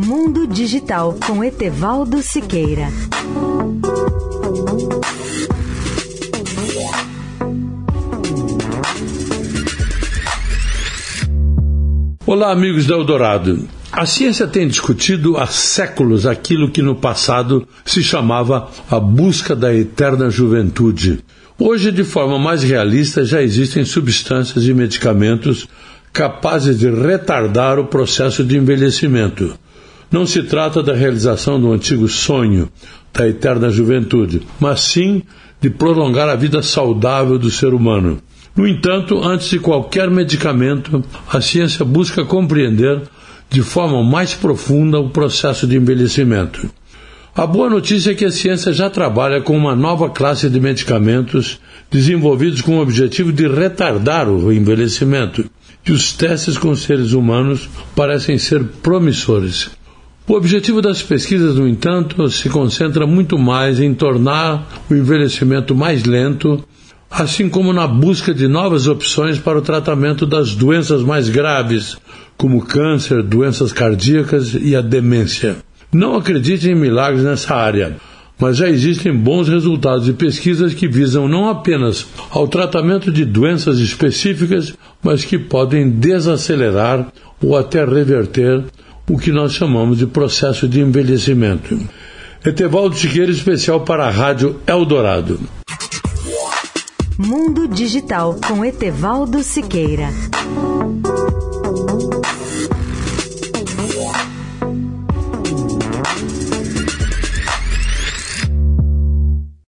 Mundo Digital com Etevaldo Siqueira. Olá, amigos da Eldorado. A ciência tem discutido há séculos aquilo que no passado se chamava a busca da eterna juventude. Hoje, de forma mais realista, já existem substâncias e medicamentos capazes de retardar o processo de envelhecimento. Não se trata da realização do antigo sonho da eterna juventude, mas sim de prolongar a vida saudável do ser humano. No entanto, antes de qualquer medicamento, a ciência busca compreender de forma mais profunda o processo de envelhecimento. A boa notícia é que a ciência já trabalha com uma nova classe de medicamentos desenvolvidos com o objetivo de retardar o envelhecimento, e os testes com seres humanos parecem ser promissores. O objetivo das pesquisas, no entanto, se concentra muito mais em tornar o envelhecimento mais lento assim como na busca de novas opções para o tratamento das doenças mais graves, como câncer, doenças cardíacas e a demência. Não acredite em milagres nessa área, mas já existem bons resultados de pesquisas que visam não apenas ao tratamento de doenças específicas, mas que podem desacelerar ou até reverter o que nós chamamos de processo de envelhecimento. Etevaldo Siqueira, especial para a Rádio Eldorado. Mundo Digital com Etevaldo Siqueira.